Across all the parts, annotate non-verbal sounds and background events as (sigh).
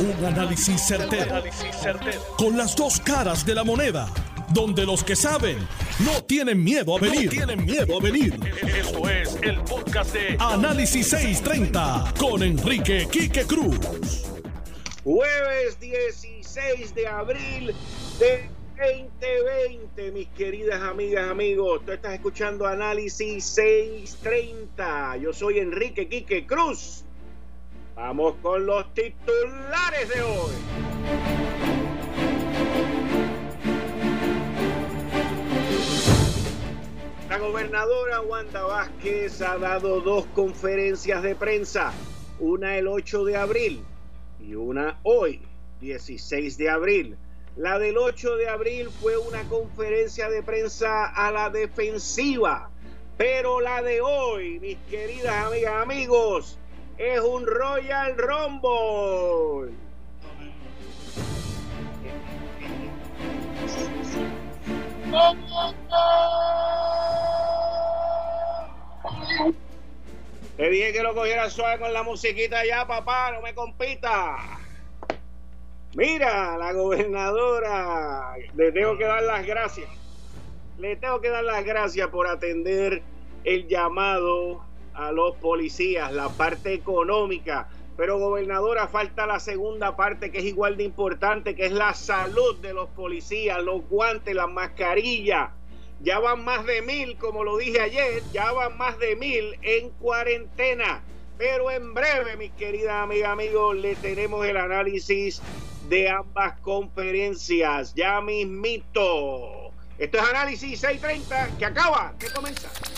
Un análisis certero, Con las dos caras de la moneda. Donde los que saben no tienen miedo a venir. tienen miedo a venir. Esto es el podcast de Análisis 630 con Enrique Quique Cruz. Jueves 16 de abril de 2020, mis queridas amigas, amigos. Tú estás escuchando Análisis 630. Yo soy Enrique Quique Cruz. Vamos con los titulares de hoy. La gobernadora Wanda Vázquez ha dado dos conferencias de prensa, una el 8 de abril y una hoy, 16 de abril. La del 8 de abril fue una conferencia de prensa a la defensiva, pero la de hoy, mis queridas amigas, amigos, es un Royal Rumble. Te dije que lo cogiera suave con la musiquita ya, papá, no me compita. Mira, la gobernadora, le tengo que dar las gracias. Le tengo que dar las gracias por atender el llamado a los policías, la parte económica. Pero gobernadora, falta la segunda parte que es igual de importante, que es la salud de los policías, los guantes, las mascarillas. Ya van más de mil, como lo dije ayer, ya van más de mil en cuarentena. Pero en breve, mis queridas amigas, amigos, le tenemos el análisis de ambas conferencias. Ya mismito. Esto es Análisis 630 que acaba de comenzar.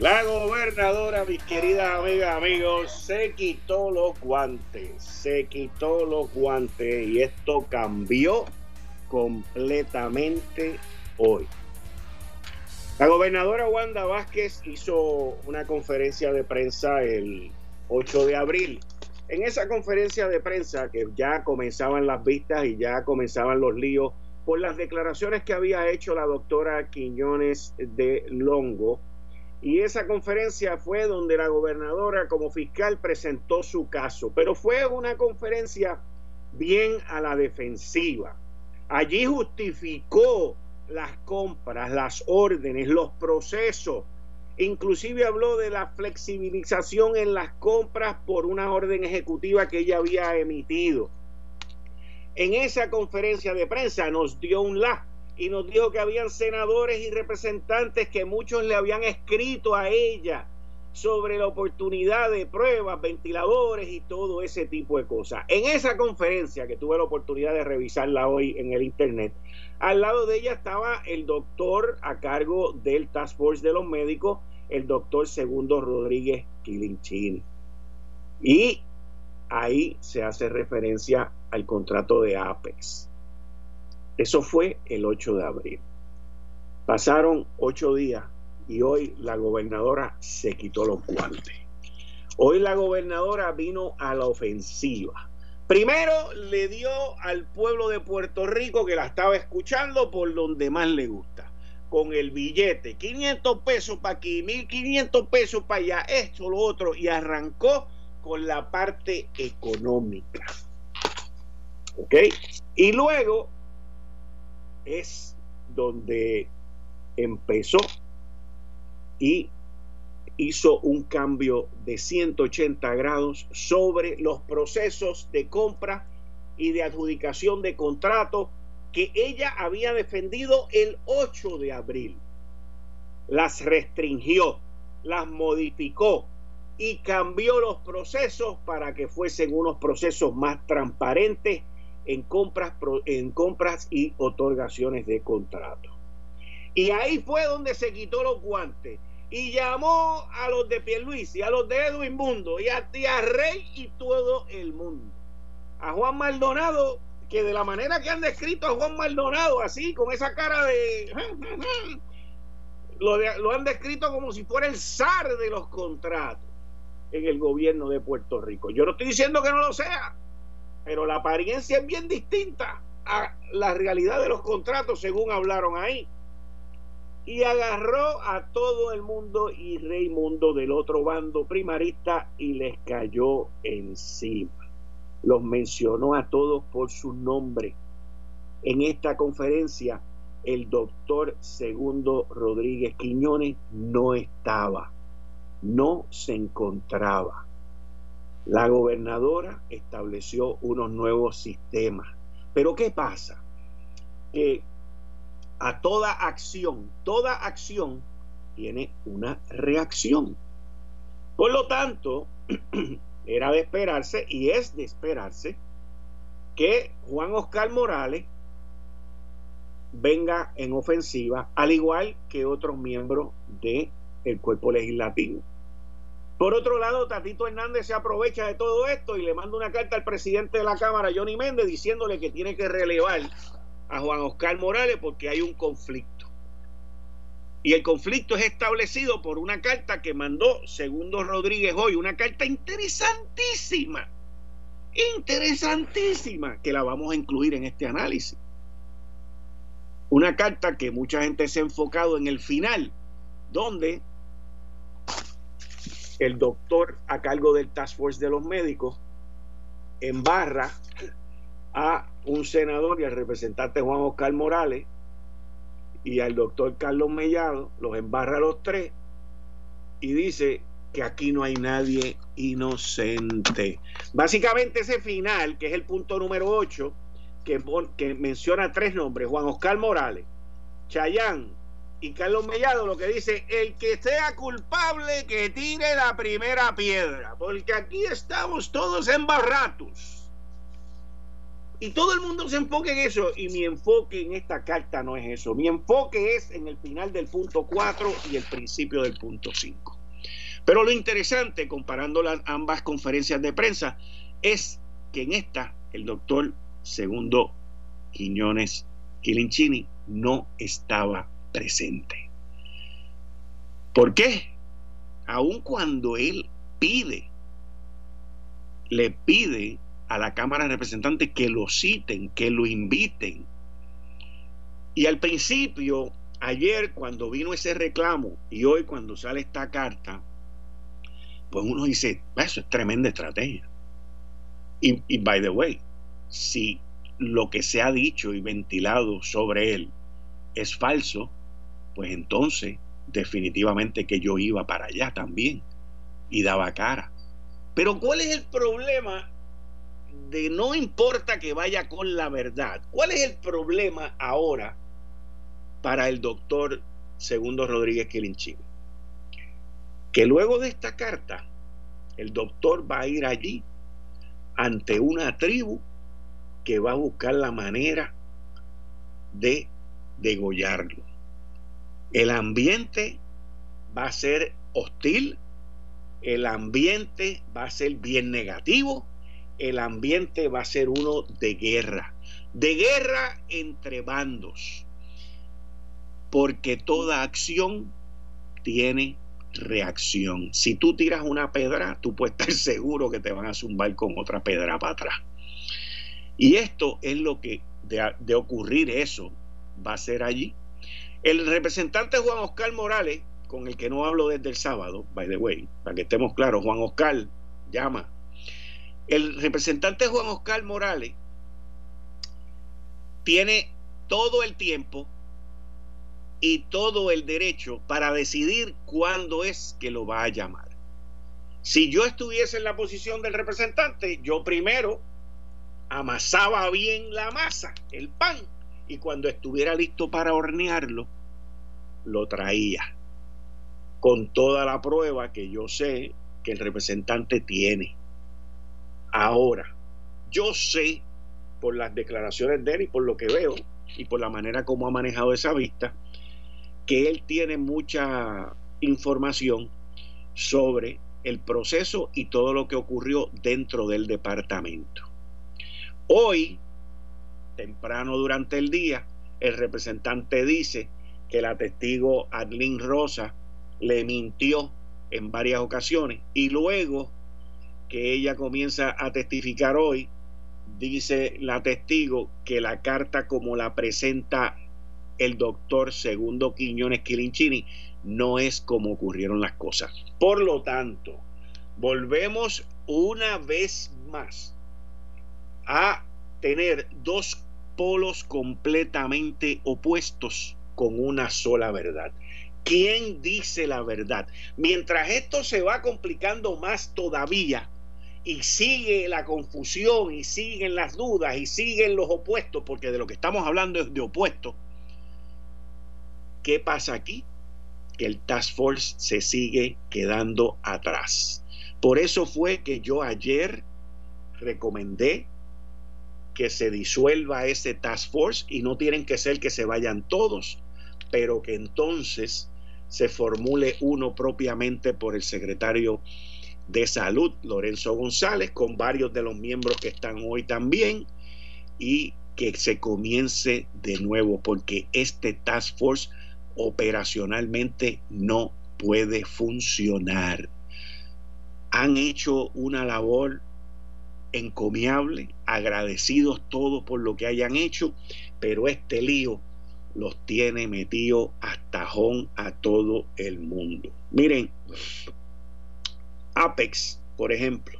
La gobernadora, mis queridas amigas, amigos, se quitó los guantes, se quitó los guantes y esto cambió completamente hoy. La gobernadora Wanda Vázquez hizo una conferencia de prensa el 8 de abril. En esa conferencia de prensa, que ya comenzaban las vistas y ya comenzaban los líos por las declaraciones que había hecho la doctora Quiñones de Longo, y esa conferencia fue donde la gobernadora como fiscal presentó su caso, pero fue una conferencia bien a la defensiva. Allí justificó las compras, las órdenes, los procesos. Inclusive habló de la flexibilización en las compras por una orden ejecutiva que ella había emitido. En esa conferencia de prensa nos dio un la y nos dijo que habían senadores y representantes que muchos le habían escrito a ella sobre la oportunidad de pruebas, ventiladores y todo ese tipo de cosas. En esa conferencia que tuve la oportunidad de revisarla hoy en el internet, al lado de ella estaba el doctor a cargo del Task Force de los médicos, el doctor Segundo Rodríguez Quilinchini. Y ahí se hace referencia al contrato de Apex. Eso fue el 8 de abril. Pasaron ocho días y hoy la gobernadora se quitó los guantes. Hoy la gobernadora vino a la ofensiva. Primero le dio al pueblo de Puerto Rico que la estaba escuchando por donde más le gusta. Con el billete, 500 pesos para aquí, 1500 pesos para allá, esto, lo otro, y arrancó con la parte económica. ¿Ok? Y luego es donde empezó y hizo un cambio de 180 grados sobre los procesos de compra y de adjudicación de contratos que ella había defendido el 8 de abril. Las restringió, las modificó y cambió los procesos para que fuesen unos procesos más transparentes en compras, en compras y otorgaciones de contratos. Y ahí fue donde se quitó los guantes y llamó a los de Pierluisi, a los de Edwin Mundo y a Tía Rey y todo el mundo. A Juan Maldonado, que de la manera que han descrito a Juan Maldonado, así, con esa cara de... Lo, lo han descrito como si fuera el zar de los contratos en el gobierno de Puerto Rico. Yo no estoy diciendo que no lo sea, pero la apariencia es bien distinta a la realidad de los contratos según hablaron ahí y agarró a todo el mundo y Reymundo del otro bando primarista y les cayó encima. Los mencionó a todos por su nombre. En esta conferencia, el doctor Segundo Rodríguez Quiñones no estaba, no se encontraba. La gobernadora estableció unos nuevos sistemas. Pero ¿qué pasa? Que a toda acción, toda acción tiene una reacción. Por lo tanto, (clears throat) era de esperarse y es de esperarse que Juan Oscar Morales venga en ofensiva, al igual que otros miembros del el cuerpo legislativo. Por otro lado, Tatito Hernández se aprovecha de todo esto y le manda una carta al presidente de la Cámara, Johnny Méndez, diciéndole que tiene que relevar a Juan Oscar Morales porque hay un conflicto. Y el conflicto es establecido por una carta que mandó Segundo Rodríguez hoy, una carta interesantísima, interesantísima, que la vamos a incluir en este análisis. Una carta que mucha gente se ha enfocado en el final, donde el doctor a cargo del Task Force de los médicos embarra a un senador y al representante Juan Oscar Morales y al doctor Carlos Mellado, los embarra a los tres y dice que aquí no hay nadie inocente. Básicamente ese final, que es el punto número 8, que, que menciona tres nombres, Juan Oscar Morales, Chayán y Carlos Mellado, lo que dice, el que sea culpable que tire la primera piedra, porque aquí estamos todos embarratos. Y todo el mundo se enfoca en eso. Y mi enfoque en esta carta no es eso. Mi enfoque es en el final del punto 4 y el principio del punto 5. Pero lo interesante, comparando las ambas conferencias de prensa, es que en esta el doctor Segundo Quiñones Quilinchini no estaba presente. ¿Por qué? Aun cuando él pide, le pide a la Cámara de Representantes que lo citen, que lo inviten. Y al principio, ayer cuando vino ese reclamo y hoy cuando sale esta carta, pues uno dice, eso es tremenda estrategia. Y, y by the way, si lo que se ha dicho y ventilado sobre él es falso, pues entonces definitivamente que yo iba para allá también y daba cara. Pero ¿cuál es el problema de no importa que vaya con la verdad. ¿Cuál es el problema ahora para el doctor Segundo Rodríguez Quilinchín? Que luego de esta carta, el doctor va a ir allí ante una tribu que va a buscar la manera de degollarlo. El ambiente va a ser hostil, el ambiente va a ser bien negativo el ambiente va a ser uno de guerra, de guerra entre bandos, porque toda acción tiene reacción. Si tú tiras una pedra, tú puedes estar (laughs) seguro que te van a zumbar con otra pedra para atrás. Y esto es lo que de, ocurrir eso va a ser allí. El representante Juan Oscar Morales, con el que no hablo desde el sábado, by the way, para que estemos claros, Juan Oscar llama el representante Juan Oscar Morales tiene todo el tiempo y todo el derecho para decidir cuándo es que lo va a llamar. Si yo estuviese en la posición del representante, yo primero amasaba bien la masa, el pan, y cuando estuviera listo para hornearlo, lo traía con toda la prueba que yo sé que el representante tiene. Ahora, yo sé por las declaraciones de él y por lo que veo y por la manera como ha manejado esa vista, que él tiene mucha información sobre el proceso y todo lo que ocurrió dentro del departamento. Hoy, temprano durante el día, el representante dice que la testigo Adlin Rosa le mintió en varias ocasiones y luego que ella comienza a testificar hoy, dice la testigo que la carta como la presenta el doctor Segundo Quiñones Quilinchini no es como ocurrieron las cosas. Por lo tanto, volvemos una vez más a tener dos polos completamente opuestos con una sola verdad. ¿Quién dice la verdad? Mientras esto se va complicando más todavía y sigue la confusión y siguen las dudas y siguen los opuestos, porque de lo que estamos hablando es de opuestos, ¿qué pasa aquí? Que el Task Force se sigue quedando atrás. Por eso fue que yo ayer recomendé que se disuelva ese Task Force y no tienen que ser que se vayan todos, pero que entonces se formule uno propiamente por el secretario de Salud, Lorenzo González, con varios de los miembros que están hoy también, y que se comience de nuevo, porque este Task Force operacionalmente no puede funcionar. Han hecho una labor encomiable, agradecidos todos por lo que hayan hecho, pero este lío los tiene metido hasta tajón a todo el mundo. Miren, Apex, por ejemplo,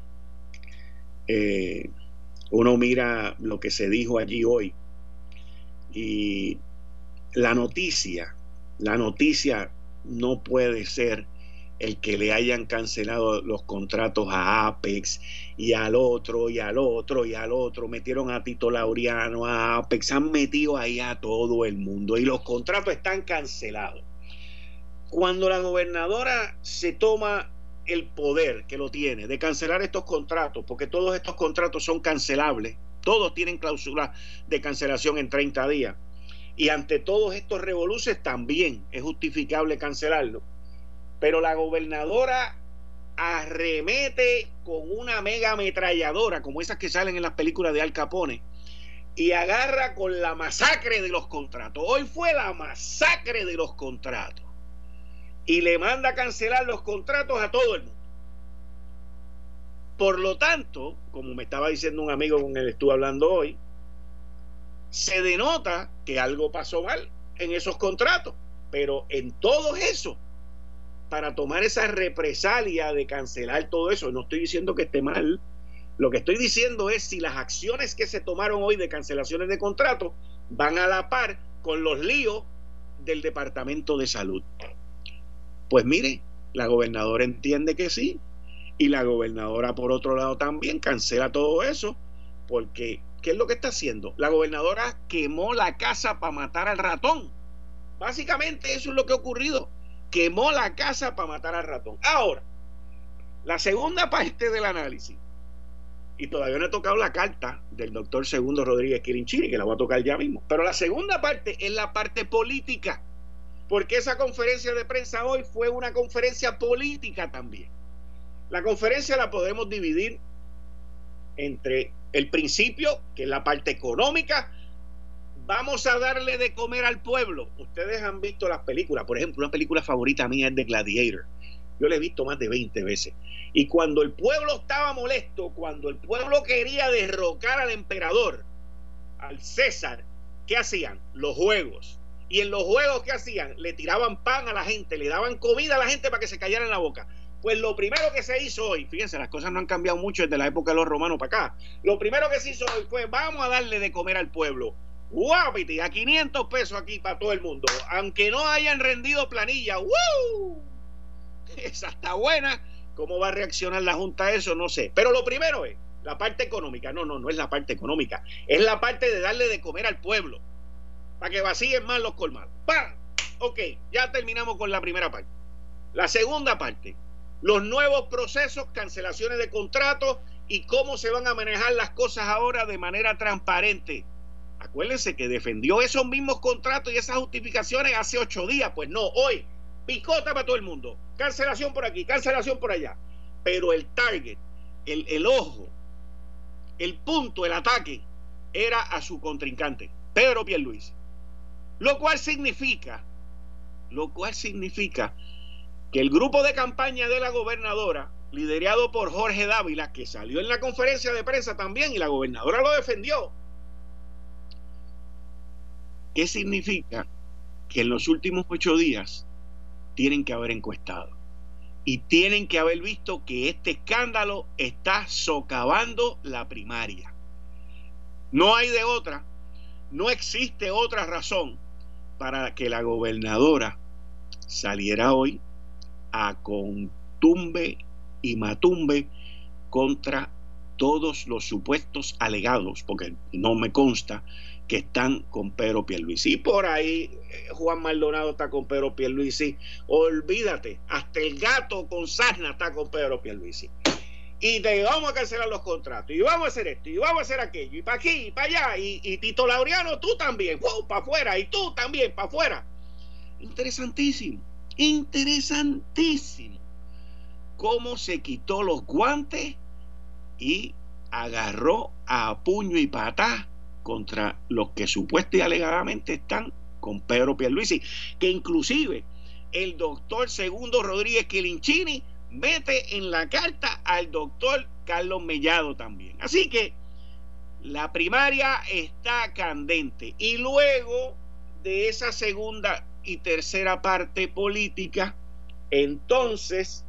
eh, uno mira lo que se dijo allí hoy y la noticia, la noticia no puede ser el que le hayan cancelado los contratos a Apex y al otro y al otro y al otro. Metieron a Tito Laureano, a Apex, han metido ahí a todo el mundo y los contratos están cancelados. Cuando la gobernadora se toma el poder que lo tiene de cancelar estos contratos, porque todos estos contratos son cancelables, todos tienen cláusula de cancelación en 30 días. Y ante todos estos revoluces también es justificable cancelarlo pero la gobernadora arremete con una mega ametralladora, como esas que salen en las películas de Al Capone, y agarra con la masacre de los contratos. Hoy fue la masacre de los contratos. Y le manda a cancelar los contratos a todo el mundo. Por lo tanto, como me estaba diciendo un amigo con el que estuve hablando hoy, se denota que algo pasó mal en esos contratos. Pero en todo eso para tomar esa represalia de cancelar todo eso. No estoy diciendo que esté mal. Lo que estoy diciendo es si las acciones que se tomaron hoy de cancelaciones de contratos van a la par con los líos del Departamento de Salud. Pues mire, la gobernadora entiende que sí y la gobernadora por otro lado también cancela todo eso porque ¿qué es lo que está haciendo? La gobernadora quemó la casa para matar al ratón. Básicamente eso es lo que ha ocurrido quemó la casa para matar al ratón. Ahora, la segunda parte del análisis, y todavía no he tocado la carta del doctor Segundo Rodríguez Quirinchini, que la voy a tocar ya mismo, pero la segunda parte es la parte política, porque esa conferencia de prensa hoy fue una conferencia política también. La conferencia la podemos dividir entre el principio, que es la parte económica, vamos a darle de comer al pueblo. Ustedes han visto las películas, por ejemplo, una película favorita mía es The Gladiator. Yo la he visto más de 20 veces. Y cuando el pueblo estaba molesto, cuando el pueblo quería derrocar al emperador, al César, ¿qué hacían? Los juegos. Y en los juegos, ¿qué hacían? Le tiraban pan a la gente, le daban comida a la gente para que se callara en la boca. Pues lo primero que se hizo hoy, fíjense, las cosas no han cambiado mucho desde la época de los romanos para acá. Lo primero que se hizo hoy fue, vamos a darle de comer al pueblo guapiti, a 500 pesos aquí para todo el mundo, aunque no hayan rendido planilla, ¡Woo! Esa está buena. ¿Cómo va a reaccionar la Junta a eso? No sé. Pero lo primero es la parte económica. No, no, no es la parte económica. Es la parte de darle de comer al pueblo. Para que vacíen más los colmados. ¡Pam! Ok, ya terminamos con la primera parte. La segunda parte. los nuevos procesos, cancelaciones de contratos y cómo se van a manejar las cosas ahora de manera transparente. Acuérdense que defendió esos mismos contratos y esas justificaciones hace ocho días. Pues no, hoy, picota para todo el mundo. Cancelación por aquí, cancelación por allá. Pero el target, el, ojo, el punto, el ataque, era a su contrincante, Pedro Pierluisi. Lo cual significa, lo cual significa que el grupo de campaña de la gobernadora, liderado por Jorge Dávila, que salió en la conferencia de prensa también y la gobernadora lo defendió, ¿qué significa? Que en los últimos ocho días tienen que haber encuestado y tienen que haber visto que este escándalo está socavando la primaria. No hay de otra, no existe otra razón para que la gobernadora saliera hoy a contumbe y matumbe contra todos los supuestos alegados, porque no me consta que están con Pedro Pierluisi. Y por ahí eh, Juan Maldonado está con Pedro Pierluisi. Olvídate, hasta el gato con sarna está con Pedro Pierluisi. Y te vamos a cancelar los contratos, y vamos a hacer esto, y vamos a hacer aquello, y para aquí, y para allá, y, Tito Laureano, tú también, para afuera, y tú también, para afuera. Interesantísimo, interesantísimo. Cómo se quitó los guantes y agarró a puño y patá contra los que supuestamente y alegadamente están con Pedro Pierluisi, que inclusive el doctor Segundo Rodríguez Quilinchini mete en la carta al doctor Carlos Mellado también. Así que la primaria está candente y luego de esa segunda y tercera parte política, entonces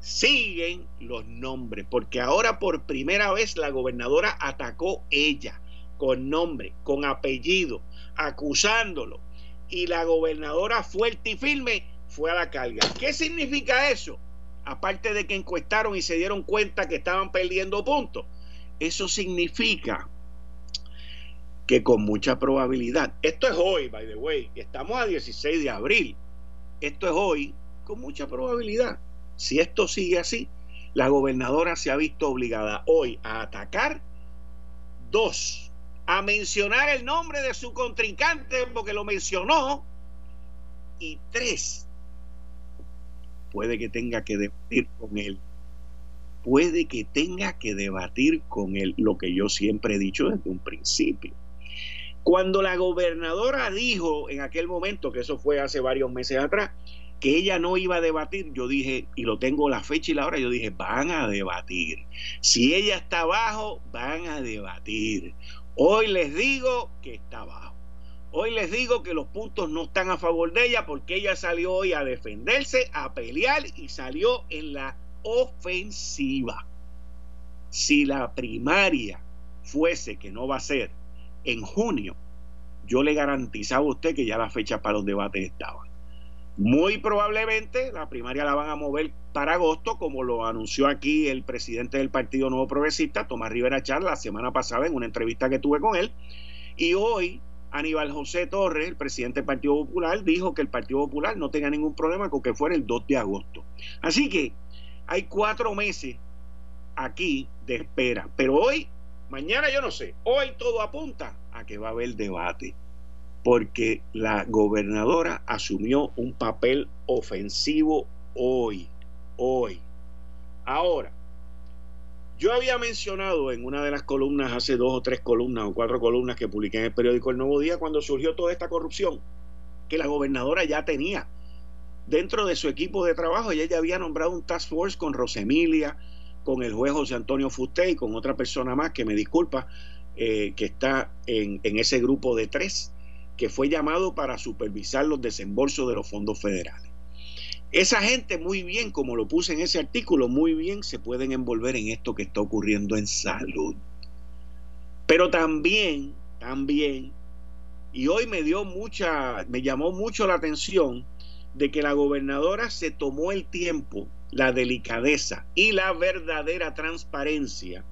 siguen los nombres, porque ahora por primera vez la gobernadora atacó ella con nombre, con apellido, acusándolo. Y la gobernadora fuerte y firme fue a la carga. ¿Qué significa eso? Aparte de que encuestaron y se dieron cuenta que estaban perdiendo puntos. Eso significa que con mucha probabilidad, esto es hoy, by the way, estamos a 16 de abril, esto es hoy, con mucha probabilidad, si esto sigue así, la gobernadora se ha visto obligada hoy a atacar dos a mencionar el nombre de su contrincante porque lo mencionó. Y tres, puede que tenga que debatir con él. Puede que tenga que debatir con él lo que yo siempre he dicho desde un principio. Cuando la gobernadora dijo en aquel momento, que eso fue hace varios meses atrás, que ella no iba a debatir, yo dije, y lo tengo la fecha y la hora, yo dije, van a debatir. Si ella está abajo, van a debatir. Hoy les digo que está abajo. Hoy les digo que los puntos no están a favor de ella porque ella salió hoy a defenderse, a pelear y salió en la ofensiva. Si la primaria fuese que no va a ser en junio, yo le garantizaba a usted que ya la fecha para los debates estaba. Muy probablemente la primaria la van a mover para agosto, como lo anunció aquí el presidente del Partido Nuevo Progresista, Tomás Rivera Char, la semana pasada en una entrevista que tuve con él. Y hoy Aníbal José Torres, el presidente del Partido Popular, dijo que el Partido Popular no tenga ningún problema con que fuera el 2 de agosto. Así que hay cuatro meses aquí de espera. Pero hoy, mañana yo no sé, hoy todo apunta a que va a haber debate porque la gobernadora asumió un papel ofensivo hoy, hoy. Ahora, yo había mencionado en una de las columnas, hace dos o tres columnas o cuatro columnas que publiqué en el periódico El Nuevo Día, cuando surgió toda esta corrupción, que la gobernadora ya tenía dentro de su equipo de trabajo, ella ya había nombrado un task force con Rosemilia, con el juez José Antonio Fusté y con otra persona más que me disculpa, eh, que está en ese grupo de tres que fue llamado para supervisar los desembolsos de los fondos federales. Esa gente muy bien, como lo puse en ese artículo, muy bien se pueden envolver en esto que está ocurriendo en salud. Pero también, también, y hoy me dio mucha, me llamó mucho la atención de que la gobernadora se tomó el tiempo, la delicadeza y la verdadera transparencia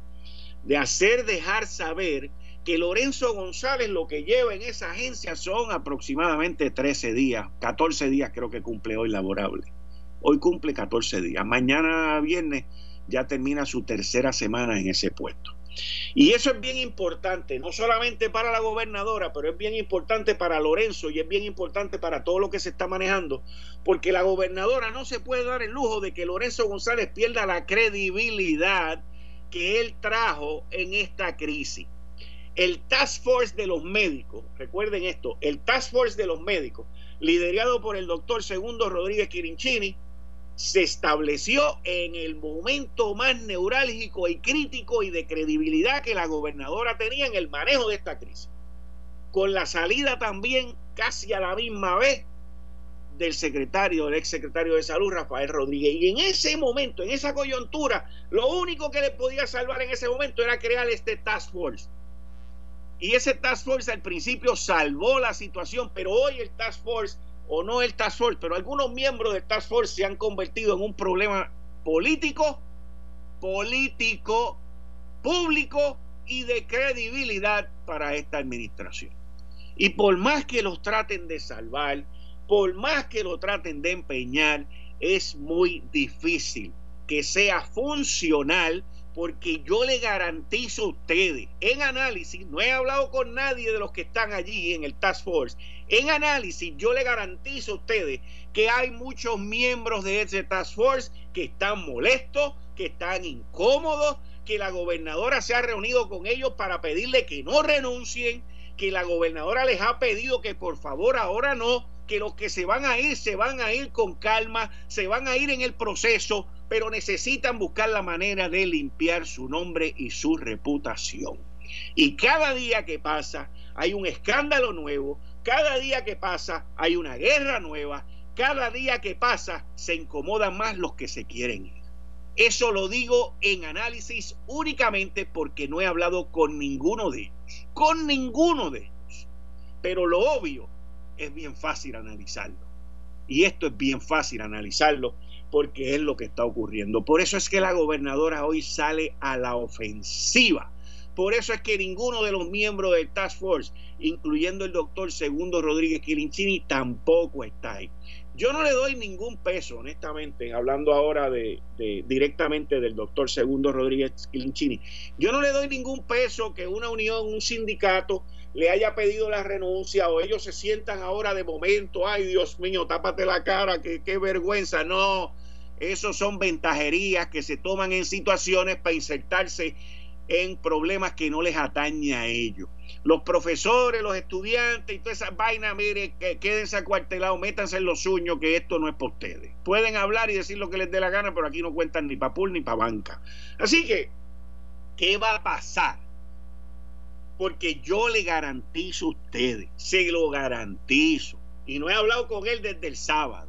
de hacer dejar saber que Lorenzo González lo que lleva en esa agencia son aproximadamente 13 días, 14 días creo que cumple hoy laborable. Hoy cumple 14 días. Mañana viernes ya termina su tercera semana en ese puesto. Y eso es bien importante, no solamente para la gobernadora, pero es bien importante para Lorenzo y es bien importante para todo lo que se está manejando, porque la gobernadora no se puede dar el lujo de que Lorenzo González pierda la credibilidad que él trajo en esta crisis. El Task Force de los médicos, recuerden esto, el Task Force de los médicos, liderado por el doctor Segundo Rodríguez Quirinchini, se estableció en el momento más neurálgico y crítico y de credibilidad que la gobernadora tenía en el manejo de esta crisis. Con la salida también casi a la misma vez del secretario, del ex secretario de salud, Rafael Rodríguez. Y en ese momento, en esa coyuntura, lo único que le podía salvar en ese momento era crear este task force. Y ese task force al principio salvó la situación, pero hoy el task force o no el Task Force, pero algunos miembros del Task Force se han convertido en un problema político, político, público y de credibilidad para esta administración. Y por más que los traten de salvar, por más que lo traten de empeñar, es muy difícil que sea funcional porque yo le garantizo a ustedes, en análisis, no he hablado con nadie de los que están allí en el Task Force, en análisis yo le garantizo a ustedes que hay muchos miembros de ese Task Force que están molestos, que están incómodos, que la gobernadora se ha reunido con ellos para pedirle que no renuncien, que la gobernadora les ha pedido que por favor ahora no, que los que se van a ir se van a ir con calma, se van a ir en el proceso, pero necesitan buscar la manera de limpiar su nombre y su reputación. Y cada día que pasa hay un escándalo nuevo, cada día que pasa hay una guerra nueva, cada día que pasa se incomodan más los que se quieren ir. Eso lo digo en análisis únicamente porque no he hablado con ninguno de ellos, con ninguno de ellos. Pero lo obvio es bien fácil analizarlo. Y esto es bien fácil analizarlo porque es lo que está ocurriendo. Por eso es que la gobernadora hoy sale a la ofensiva. Por eso es que ninguno de los miembros del Task Force, incluyendo el doctor Segundo Rodríguez Quirinchini, tampoco está ahí. Yo no le doy ningún peso, honestamente, hablando ahora de, directamente del doctor Segundo Rodríguez Quirinchini. Yo no le doy ningún peso que una unión, un sindicato, le haya pedido la renuncia o ellos se sientan ahora de momento, ay Dios mío, tápate la cara, qué vergüenza. No, esos son ventajerías que se toman en situaciones para insertarse en problemas que no les atañe a ellos. Los profesores, los estudiantes y todas esas vainas, mire, que quédense acuartelados, métanse en los sueños, que esto no es para ustedes. Pueden hablar y decir lo que les dé la gana, pero aquí no cuentan ni para pool ni para banca. Así que, ¿qué va a pasar? Porque yo le garantizo a ustedes, se lo garantizo, y no he hablado con él desde el sábado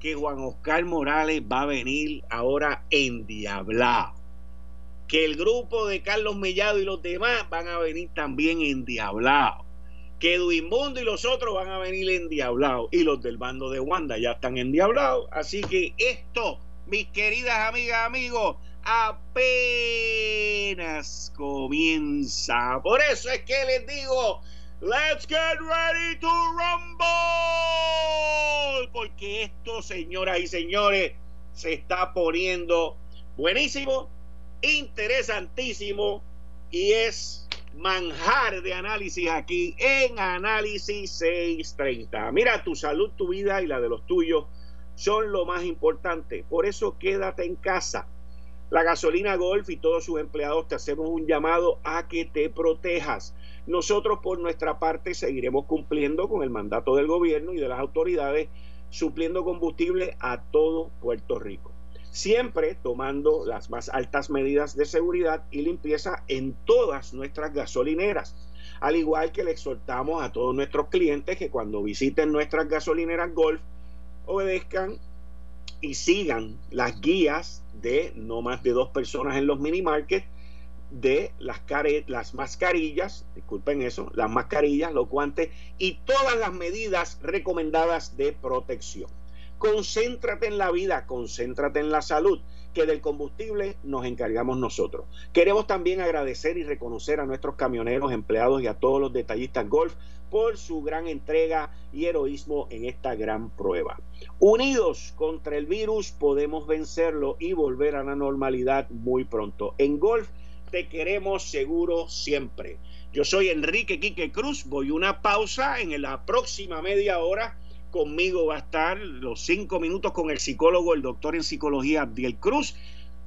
que Juan Oscar Morales va a venir ahora endiablado. Que el grupo de Carlos Mellado y los demás van a venir también endiablados. Que Duimundo y los otros van a venir endiablados. Y los del bando de Wanda ya están endiablados. Así que esto, mis queridas amigas, amigos, apenas comienza. Por eso es que les digo Let's get ready to rumble. Porque esto, señoras y señores, se está poniendo buenísimo, interesantísimo y es manjar de análisis aquí en Análisis 630. Mira, tu salud, tu vida y la de los tuyos son lo más importante. Por eso quédate en casa. La gasolina Golf y todos sus empleados te hacemos un llamado a que te protejas. Nosotros por nuestra parte seguiremos cumpliendo con el mandato del gobierno y de las autoridades, supliendo combustible a todo Puerto Rico. Siempre tomando las más altas medidas de seguridad y limpieza en todas nuestras gasolineras. Al igual que le exhortamos a todos nuestros clientes que cuando visiten nuestras gasolineras Golf obedezcan y sigan las guías de no más de dos personas en los mini markets de las, las mascarillas, disculpen eso, las mascarillas, los guantes y todas las medidas recomendadas de protección. Concéntrate en la vida, concéntrate en la salud. que del combustible nos encargamos nosotros. Queremos también agradecer y reconocer a nuestros camioneros, empleados y a todos los detallistas golf por su gran entrega y heroísmo en esta gran prueba. Unidos contra el virus podemos vencerlo y volver a la normalidad muy pronto. En golf te queremos seguro siempre. Yo soy Enrique Quique Cruz, voy una pausa en la próxima media hora Conmigo va a estar los cinco minutos con el psicólogo, el doctor en psicología Abdiel Cruz,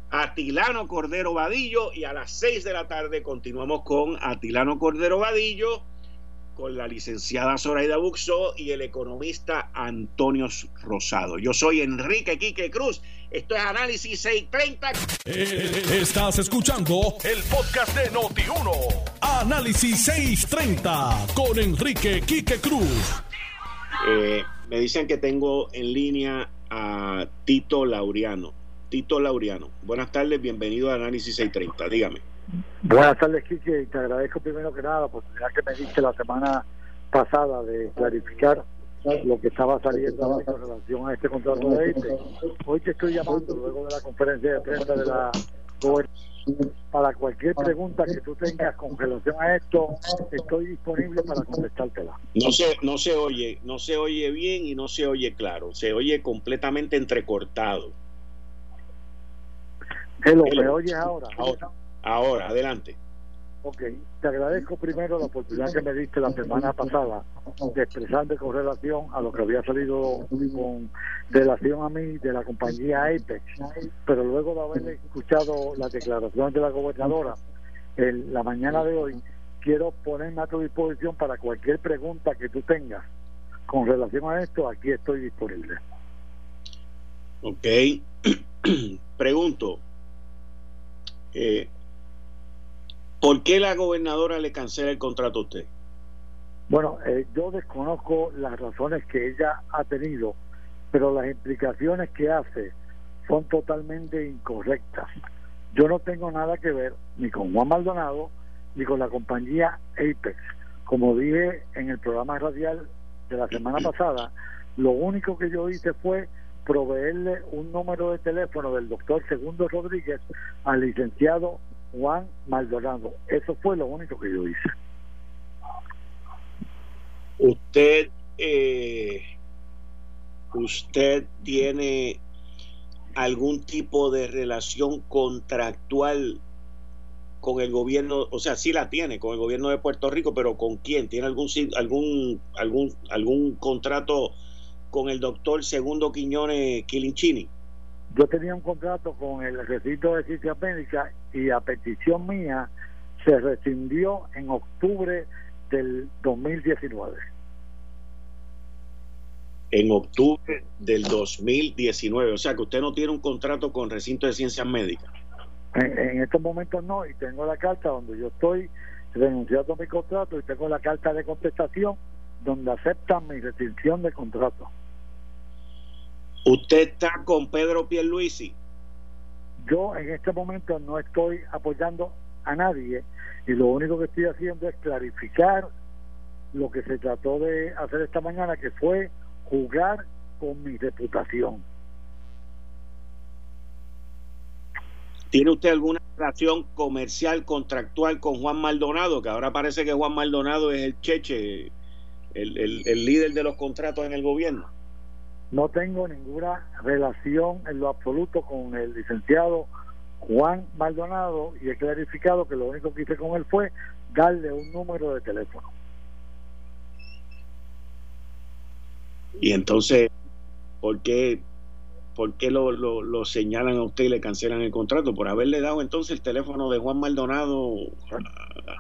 Atilano Cordero Vadillo y a las seis de la tarde continuamos con Atilano Cordero Vadillo, con la licenciada Zoraida Buxo y el economista Antonio Rosado. Yo soy Enrique Quique Cruz. Esto es Análisis 630. Eh, estás escuchando el podcast de Noti1. Análisis 630 con Enrique Quique Cruz. Eh, me dicen que tengo en línea a Tito Laureano. Tito Laureano, buenas tardes, bienvenido a Análisis 630, dígame. Buenas tardes, Kike, y te agradezco primero que nada la oportunidad que me diste la semana pasada de clarificar lo que estaba saliendo en relación a este contrato de IPE. Hoy te estoy llamando luego de la conferencia de prensa de la para cualquier pregunta que tú tengas con relación a esto, estoy disponible para contestártela. No se, no se oye, no se oye bien y no se oye claro, se oye completamente entrecortado. Hello, ¿me oyes ahora? Ahora, ahora adelante. Ok, te agradezco primero la oportunidad que me diste la semana pasada de expresarte con relación a lo que había salido con relación a mí de la compañía Apex, pero luego de haber escuchado la declaración de la gobernadora en la mañana de hoy, quiero ponerme a tu disposición para cualquier pregunta que tú tengas con relación a esto, aquí estoy disponible. Ok, (clears throat) pregunto, eh, ¿Por qué la gobernadora le cancela el contrato a usted? Bueno, eh, yo desconozco las razones que ella ha tenido, pero las implicaciones que hace son totalmente incorrectas. Yo no tengo nada que ver ni con Juan Maldonado ni con la compañía Apex. Como dije en el programa radial de la semana pasada, lo único que yo hice fue proveerle un número de teléfono del doctor Segundo Rodríguez al licenciado Juan Maldonado. Eso fue lo único que yo hice. Usted, eh, usted tiene algún tipo de relación contractual con el gobierno, o sea, sí la tiene con el gobierno de Puerto Rico, pero ¿con quién? ¿Tiene algún algún algún algún contrato con el doctor Segundo Quiñones Quilinchini? Yo tenía un contrato con el recinto de ciencia médica y a petición mía se rescindió en octubre del 2019. En octubre del 2019, o sea que usted no tiene un contrato con recinto de ciencias médicas. En, estos momentos no, y tengo la carta donde yo estoy renunciando a mi contrato y tengo la carta de contestación donde aceptan mi restricción de contrato. ¿Usted está con Pedro Pierluisi? Yo en este momento no estoy apoyando a nadie y lo único que estoy haciendo es clarificar lo que se trató de hacer esta mañana, que fue jugar con mi reputación. ¿Tiene usted alguna relación comercial, contractual con Juan Maldonado? Que ahora parece que Juan Maldonado es el cheche, el, el líder de los contratos en el gobierno. No tengo ninguna relación en lo absoluto con el licenciado Juan Maldonado y he clarificado que lo único que hice con él fue darle un número de teléfono. Y entonces, ¿por qué, por qué lo, lo, señalan a usted y le cancelan el contrato? Por haberle dado entonces el teléfono de Juan Maldonado,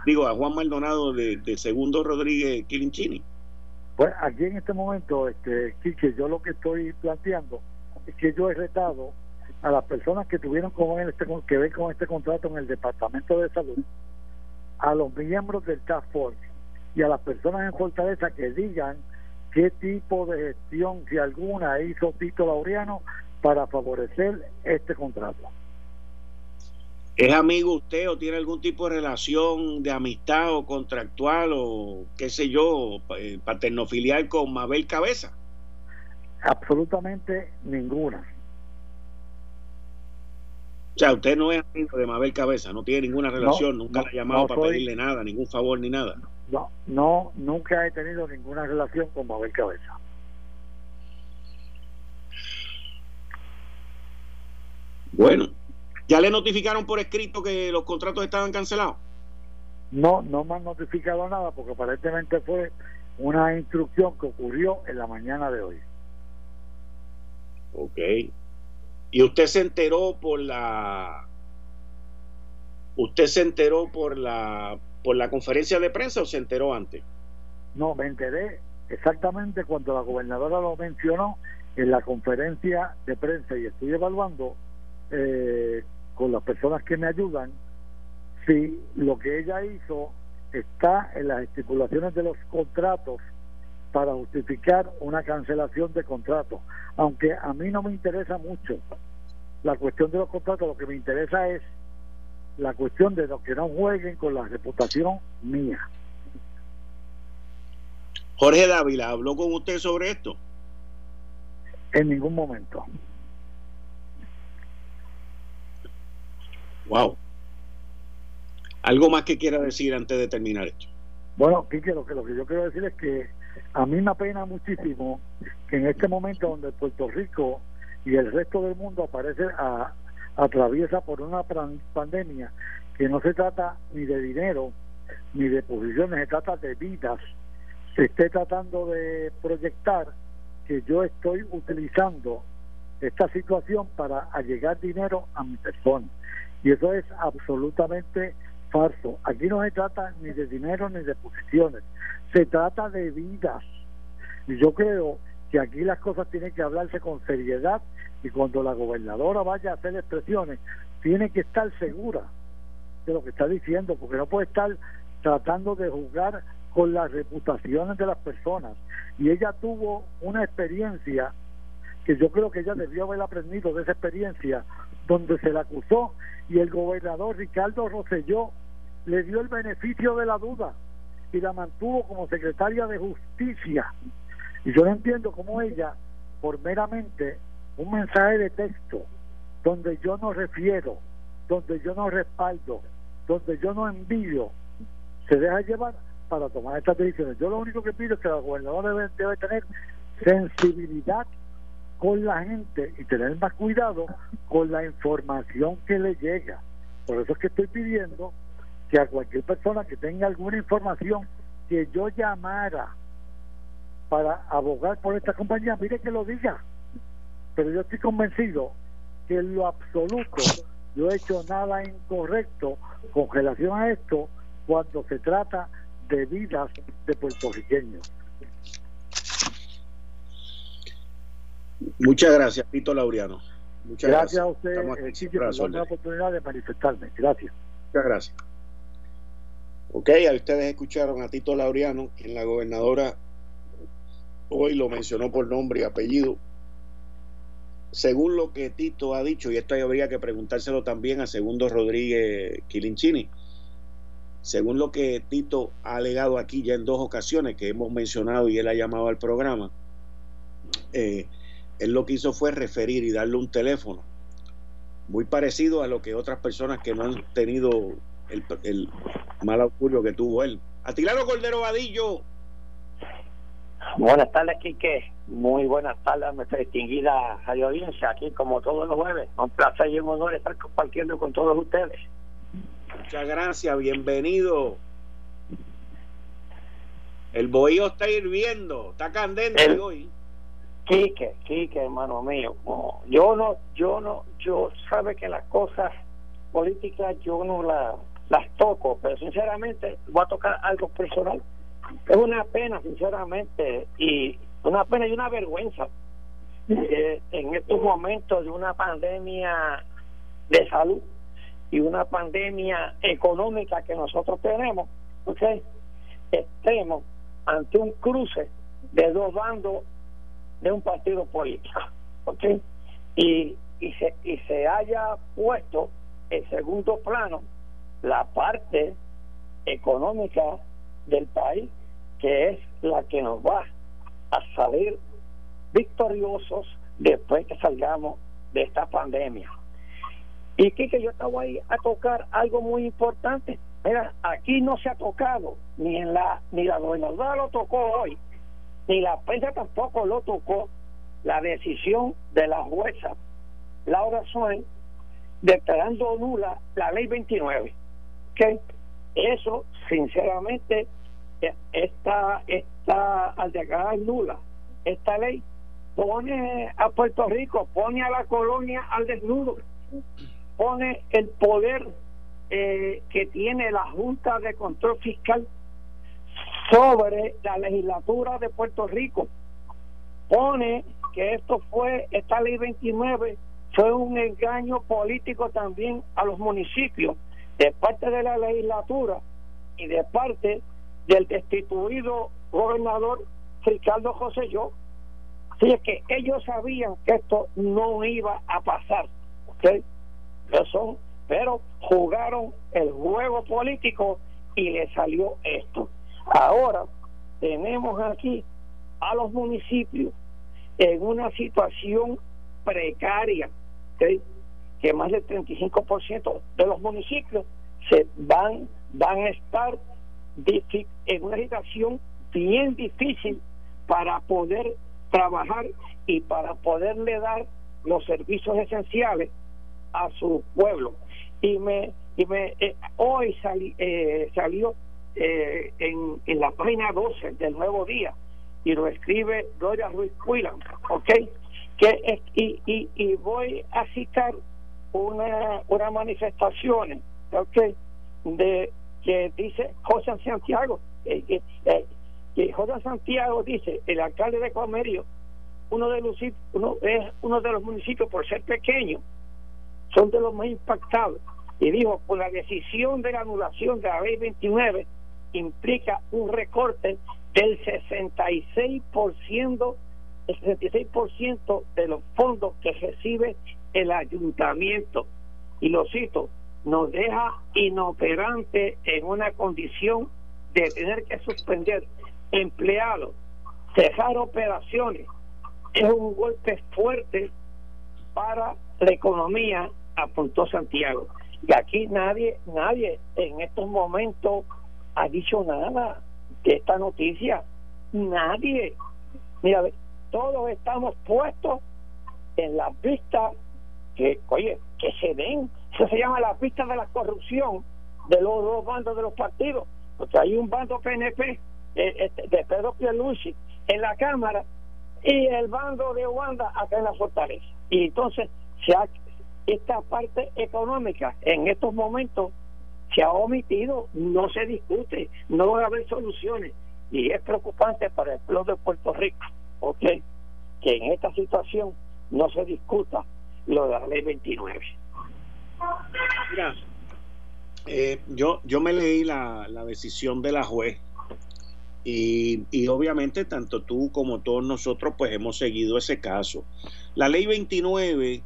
digo, a Juan Maldonado de, de Segundo Rodríguez Quilinchini. Pues aquí en este momento, este, Quique, yo lo que estoy planteando es que yo he retado a las personas que tuvieron con este, que ver con este contrato en el Departamento de Salud, a los miembros del Task Force y a las personas en Fortaleza que digan qué tipo de gestión, si alguna, hizo Tito Laureano para favorecer este contrato. ¿Es amigo usted o tiene algún tipo de relación de amistad o contractual o qué sé yo, eh, paternofilial con Mabel Cabeza? Absolutamente ninguna. O sea, usted no es amigo de Mabel Cabeza, no tiene ninguna relación, nunca le ha llamado para pedirle nada, ningún favor ni nada. No, no, nunca he tenido ninguna relación con Mabel Cabeza. Bueno, ¿ya le notificaron por escrito que los contratos estaban cancelados? No, no me han notificado nada porque aparentemente fue una instrucción que ocurrió en la mañana de hoy. Ok. ¿Y usted se enteró por la... ¿Usted se enteró por la por la conferencia de prensa o se enteró antes? No, me enteré exactamente cuando la gobernadora lo mencionó en la conferencia de prensa y estoy evaluando eh, con las personas que me ayudan si lo que ella hizo está en las estipulaciones de los contratos para justificar una cancelación de contratos. Aunque a mí no me interesa mucho la cuestión de los contratos, lo que me interesa es la cuestión de que no jueguen con la reputación mía. Jorge Dávila, ¿habló con usted sobre esto? En ningún momento. Wow. ¿Algo más que quiera decir antes de terminar esto? Bueno, Quique, lo que, lo que yo quiero decir es que a mí me apena muchísimo que en este momento donde Puerto Rico y el resto del mundo aparece a, atraviesa por una pandemia que no se trata ni de dinero ni de posiciones, se trata de vidas. Se esté tratando de proyectar que yo estoy utilizando esta situación para allegar dinero a mi persona. Y eso es absolutamente falso. Aquí no se trata ni de dinero ni de posiciones, se trata de vidas. Y yo creo que aquí las cosas tienen que hablarse con seriedad y cuando la gobernadora vaya a hacer expresiones, tiene que estar segura de lo que está diciendo, porque no puede estar tratando de juzgar con las reputaciones de las personas. Y ella tuvo una experiencia que yo creo que ella debió haber aprendido de esa experiencia, donde se la acusó y el gobernador Ricardo Rosselló le dio el beneficio de la duda y la mantuvo como secretaria de justicia. Y yo no entiendo cómo ella, por meramente un mensaje de texto donde yo no refiero, donde yo no respaldo, donde yo no envío, se deja llevar para tomar estas decisiones. Yo lo único que pido es que la gobernadora debe, debe tener sensibilidad con la gente y tener más cuidado con la información que le llega. Por eso es que estoy pidiendo que a cualquier persona que tenga alguna información que yo llamara para abogar por esta compañía, mire que lo diga pero yo estoy convencido que en lo absoluto yo he hecho nada incorrecto con relación a esto cuando se trata de vidas de puertorriqueños. Muchas gracias, Tito Laureano. Muchas gracias, a usted, por la oportunidad de manifestarme. Gracias. Muchas gracias. Ok, a ustedes escucharon a Tito Laureano, quien la gobernadora hoy lo mencionó por nombre y apellido según lo que Tito ha dicho, y esto habría que preguntárselo también a Segundo Rodríguez Quilinchini, según lo que Tito ha alegado aquí ya en dos ocasiones que hemos mencionado y él ha llamado al programa, eh, él lo que hizo fue referir y darle un teléfono muy parecido a lo que otras personas que no han tenido el, el mal augurio que tuvo él. Atilano Cordero Vadillo. Buenas tardes, Quique. Muy buenas tardes a nuestra distinguida audiencia, aquí como todos los jueves. Un placer y un honor estar compartiendo con todos ustedes. Muchas gracias, bienvenido. El bohío está hirviendo, está candente hoy. Quique, Quique, hermano mío. yo no, yo no, yo sabe que las cosas políticas yo no las toco, pero sinceramente voy a tocar algo personal. Es una pena, sinceramente, y una pena y una vergüenza eh, en estos momentos de una pandemia de salud y una pandemia económica que nosotros tenemos, ¿okay? estemos ante un cruce de dos bandos de un partido político. ¿okay? Y, y, se, y se haya puesto en segundo plano la parte económica del país, que es la que nos va a salir victoriosos después que salgamos de esta pandemia. Y que yo estaba ahí a tocar algo muy importante. Mira, aquí no se ha tocado, ni en la ni la gobernadora lo tocó hoy, ni la prensa tampoco lo tocó, la decisión de la jueza Laura Swain declarando nula la ley 29. que Eso, sinceramente, e, está, está al declarar nula esta ley, pone a Puerto Rico, pone a la colonia al desnudo, pone el poder eh, que tiene la Junta de Control Fiscal sobre la legislatura de Puerto Rico. Pone que esto fue, esta ley 29 fue un engaño político también a los municipios de parte de la legislatura y de parte del destituido gobernador Ricardo José Yo. Así es que ellos sabían que esto no iba a pasar. Pero, pero jugaron el juego político y le salió esto. Ahora tenemos aquí a los municipios en una situación precaria, que más del 35% de los municipios se van, van a estar en una situación bien difícil para poder trabajar y para poderle dar los servicios esenciales a su pueblo. Y me, y me eh, hoy eh, salió eh, en, en la página 12 del Nuevo Día y lo escribe Gloria Ruiz Cuilan, ¿ok? Que, y, y, y voy a citar una, una manifestación, ¿ok? De, que dice José Santiago, que, que José Santiago dice, el alcalde de Comerio, uno de los uno es uno de los municipios por ser pequeño, son de los más impactados. Y dijo, por la decisión de la anulación de la ley 29 implica un recorte del 66%, el 66% de los fondos que recibe el ayuntamiento. Y lo cito, nos deja inoperante en una condición de tener que suspender empleados, cerrar operaciones, es un golpe fuerte para la economía, apuntó Santiago. Y aquí nadie, nadie en estos momentos ha dicho nada de esta noticia. Nadie. Mira, todos estamos puestos en las vistas que, oye, que se ven. Eso se llama las vistas de la corrupción de los dos bandos de los partidos. Porque hay un bando PNP de, de Pedro Pierluisi en la Cámara y el bando de Wanda acá en la fortaleza. Y entonces se ha, esta parte económica en estos momentos se ha omitido, no se discute, no va a haber soluciones y es preocupante para el pueblo de Puerto Rico, ¿ok? Que en esta situación no se discuta lo de la ley 29. Mira, eh, yo, yo me leí la, la decisión de la juez y, obviamente tanto tú como todos nosotros pues hemos seguido ese caso. La ley 29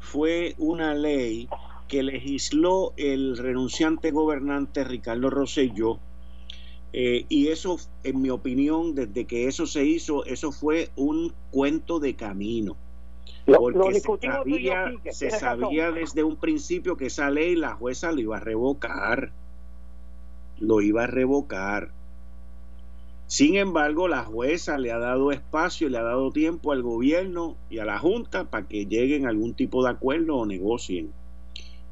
fue una ley que legisló el renunciante gobernante Ricardo Rosselló eh, y eso, en mi opinión, desde que eso se hizo, eso fue un cuento de camino. Porque se sabía, se sabía desde un principio que esa ley la jueza lo iba a revocar. Lo iba a revocar. Sin embargo, la jueza le ha dado espacio, le ha dado tiempo al gobierno y a la Junta para que lleguen a algún tipo de acuerdo o negocien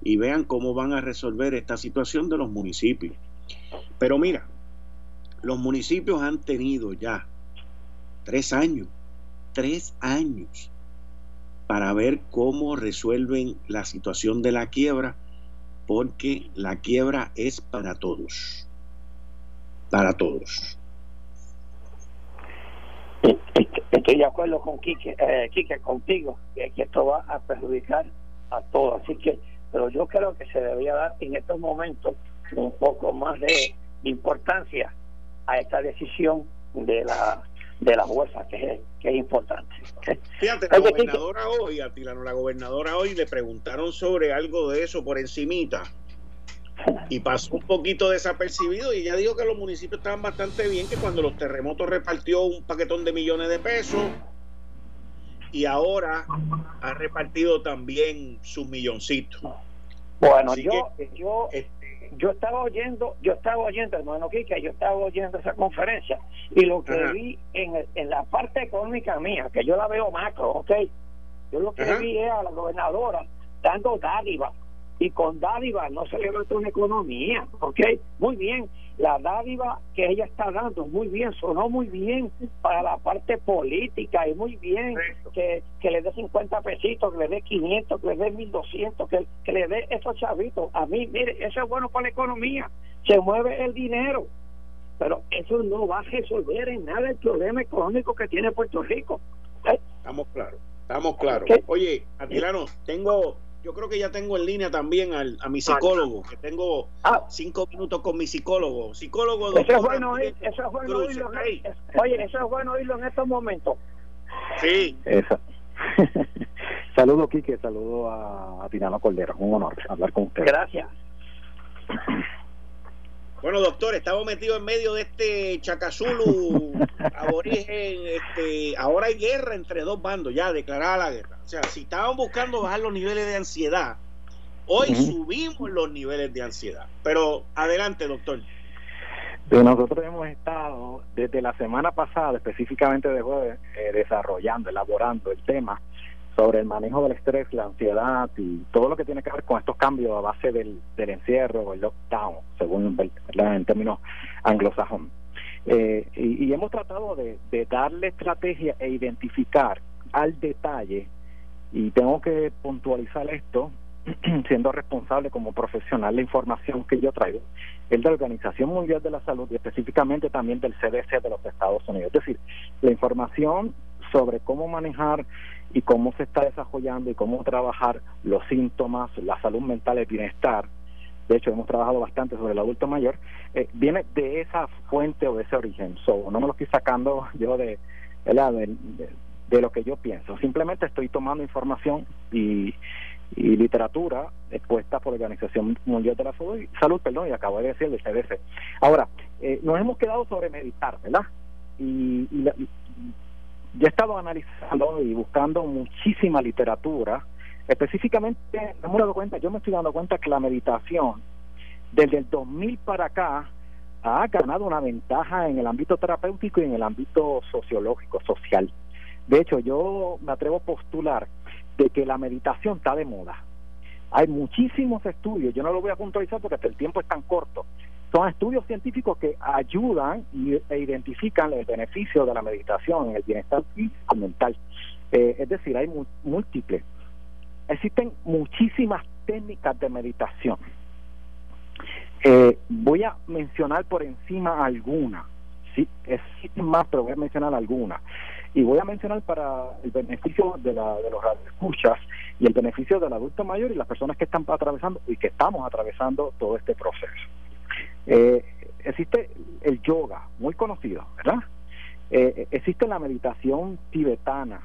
y vean cómo van a resolver esta situación de los municipios. Pero mira, los municipios han tenido ya tres años, tres años para ver cómo resuelven la situación de la quiebra, porque la quiebra es para todos, para todos. Estoy de acuerdo con Quique, eh, contigo, que, esto va a perjudicar a todos. Así que, pero yo creo que se debería dar en estos momentos un poco más de importancia a esta decisión de la de la que es, que es importante. Fíjate, la gobernadora hoy, a la gobernadora hoy le preguntaron sobre algo de eso por encimita y pasó un poquito desapercibido y ya dijo que los municipios estaban bastante bien, que cuando los terremotos repartió un paquetón de millones de pesos y ahora ha repartido también sus milloncitos. Bueno, yo, yo, este, yo estaba oyendo, yo estaba oyendo, hermano Kike, yo estaba oyendo esa conferencia y lo que vi en, en la parte económica mía, que yo la veo macro, ¿ok? Yo lo que vi es a la gobernadora dando dádivas y con dádiva no se levanta una economía, ¿ok? Muy bien, la dádiva que ella está dando, muy bien, sonó muy bien para la parte política y muy bien que, que le dé 50 pesitos, que le dé 500, que le dé 1200, que, que le dé esos chavitos. A mí, mire, eso es bueno para la economía, se mueve el dinero, pero eso no va a resolver en nada el problema económico que tiene Puerto Rico. Estamos claros, estamos claros. Oye, Atilano, tengo yo creo que ya tengo en línea también al, a mi psicólogo, que tengo ah. cinco minutos con mi psicólogo. Psicólogo, Eso es bueno, oír, eso es bueno oírlo. oye, eso es bueno oírlo en estos momentos. Sí. Eso. (laughs) saludo, Quique, saludo a, a Tinano Cordero. Un honor hablar con usted. Gracias. Bueno, doctor, estamos metidos en medio de este Chacazulu (laughs) aborigen. Este, ahora hay guerra entre dos bandos, ya declarada la guerra. O sea, si estaban buscando bajar los niveles de ansiedad, hoy subimos los niveles de ansiedad. Pero adelante, doctor. nosotros hemos estado desde la semana pasada, específicamente de jueves, eh, desarrollando, elaborando el tema sobre el manejo del estrés, la ansiedad y todo lo que tiene que ver con estos cambios a base del, encierro, el lockdown, según en términos anglosajón. Eh, y, hemos tratado de, de darle estrategia e identificar al detalle, y tengo que puntualizar esto, (clears throat) siendo responsable como profesional la información que yo traigo es de la Organización Mundial de la Salud y específicamente también del CDC de los Estados Unidos. Es decir, la información sobre cómo manejar y cómo se está desarrollando y cómo trabajar los síntomas, la salud mental, el bienestar. De hecho, hemos trabajado bastante sobre el adulto mayor. Eh, viene de esa fuente o de ese origen. So, no me lo estoy sacando (laughs) yo de, de, lo que yo pienso. Simplemente estoy tomando información y, y literatura expuesta por la Organización Mundial de la Salud, Salud perdón, y acabo de decir el CDC. Ahora, eh, nos hemos quedado sobre meditar, ¿verdad? Y, y, la, yo he estado analizando y buscando muchísima literatura, específicamente, me he dado cuenta, yo me estoy dando cuenta que la meditación, desde el 2000 para acá, ha ganado una ventaja en el ámbito terapéutico y en el ámbito sociológico, social. De hecho, yo me atrevo a postular de que la meditación está de moda. Hay muchísimos estudios, yo no lo voy a puntualizar porque el tiempo es tan corto, son estudios científicos que ayudan e identifican el beneficio de la meditación en el bienestar físico mental. Eh, es decir, hay múltiples. Existen muchísimas técnicas de meditación. Eh, voy a mencionar por encima algunas. Sí, existen más, pero voy a mencionar algunas. Y voy a mencionar para el beneficio de, la, de los escuchas y el beneficio del adulto mayor y las personas que están atravesando y que estamos atravesando todo este proceso. Eh, existe el yoga, muy conocido, ¿verdad? Eh, existe la meditación tibetana,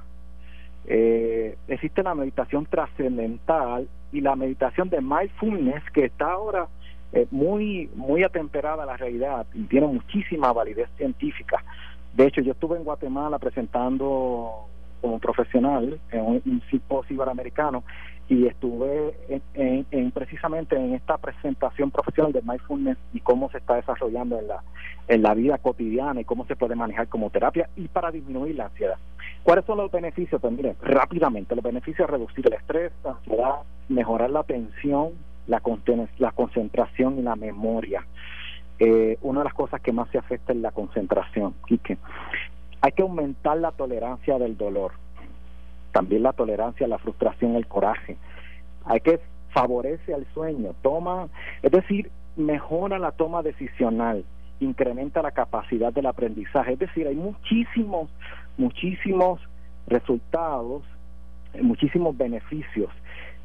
eh, existe la meditación trascendental y la meditación de mindfulness que está ahora eh, muy muy atemperada a la realidad y tiene muchísima validez científica. De hecho, yo estuve en Guatemala presentando como profesional en un, un simposio y estuve en, precisamente en esta presentación profesional de mindfulness y cómo se está desarrollando en la en la vida cotidiana y cómo se puede manejar como terapia y para disminuir la ansiedad. ¿Cuáles son los beneficios? Pues miren, rápidamente, los beneficios reducir el estrés, la ansiedad, mejorar la atención, la, la concentración y la memoria. Eh, una de las cosas que más se afecta es la concentración, Quique. Hay que aumentar la tolerancia del dolor también la tolerancia, la frustración, el coraje. Hay que favorece al sueño, toma, es decir, mejora la toma decisional, incrementa la capacidad del aprendizaje, es decir, hay muchísimos, muchísimos resultados, muchísimos beneficios.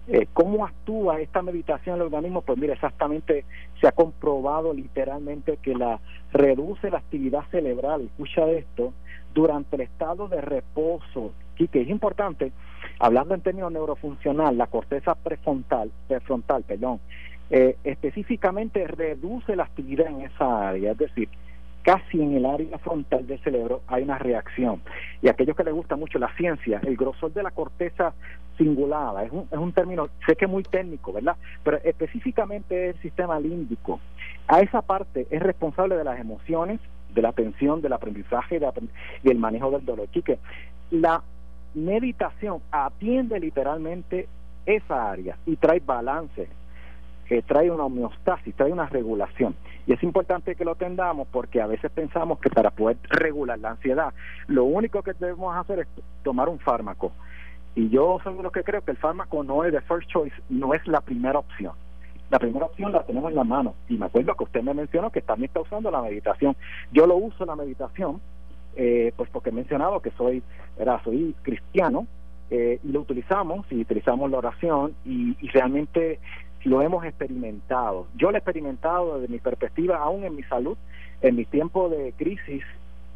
Eh, ¿Cómo actúa esta meditación en el organismo? Pues mira, exactamente se ha comprobado literalmente que la reduce la actividad cerebral, escucha esto, durante el estado de reposo que es importante, hablando en términos neurofuncional, la corteza prefrontal, prefrontal perdón, eh, específicamente reduce la actividad en esa área, es decir, casi en el área frontal del cerebro hay una reacción. Y aquellos que les gusta mucho la ciencia, el grosor de la corteza cingulada, es un, es un término, sé que es muy técnico, ¿verdad? Pero específicamente el sistema límbico. A esa parte es responsable de las emociones, de la atención, del aprendizaje y del manejo del dolor. que la meditación atiende literalmente esa área y trae balance, que trae una homeostasis, trae una regulación. Y es importante que lo tengamos porque a veces pensamos que para poder regular la ansiedad, lo único que debemos hacer es tomar un fármaco. Y yo soy de los que creo que el fármaco no es de first choice, no es la primera opción. La primera opción la tenemos en la mano. Y me acuerdo que usted me mencionó que también está usando la meditación. Yo lo uso la meditación, eh, pues porque he mencionado que soy, era, soy cristiano, eh, y lo utilizamos, y utilizamos la oración, y realmente lo hemos experimentado. Yo lo he experimentado desde mi perspectiva, aún en mi salud, en mi tiempo de crisis,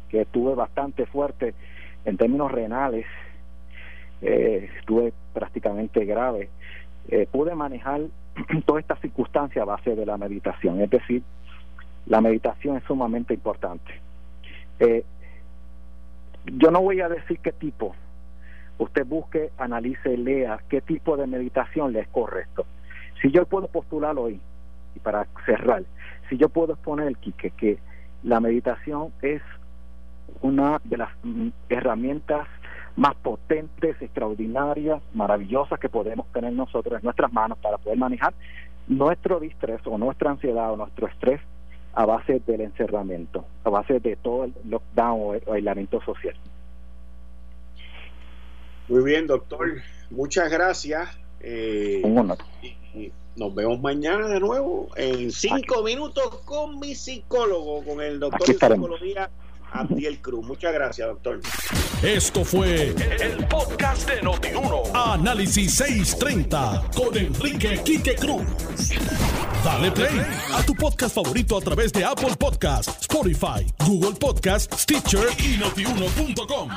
que estuve bastante fuerte en términos renales, eh, estuve prácticamente grave, eh, pude manejar (clears throat) toda esta circunstancia a base de la meditación. Es decir, la meditación es sumamente importante. Eh, yo no voy a decir qué tipo. Usted busque, analice, lea qué tipo de meditación le es correcto. Si yo puedo postular hoy, y para cerrar, si yo puedo exponer, Quique, que la meditación es una de las mm, herramientas más potentes, extraordinarias, maravillosas que podemos tener nosotros en nuestras manos para poder manejar nuestro distrés o nuestra ansiedad o nuestro estrés a base del encerramiento, a base de todo el lockdown o el aislamiento social. Muy bien, doctor. Muchas gracias. Eh, y nos vemos mañana de nuevo en cinco minutos con mi psicólogo, con el doctor de psicología Abdiel Cruz. Muchas gracias, doctor. Esto fue el, podcast de Notiuno. Análisis 630 con Enrique Quique Cruz. Dale play a tu podcast favorito a través de Apple Podcasts, Spotify, Google Podcasts, Stitcher y notiuno.com.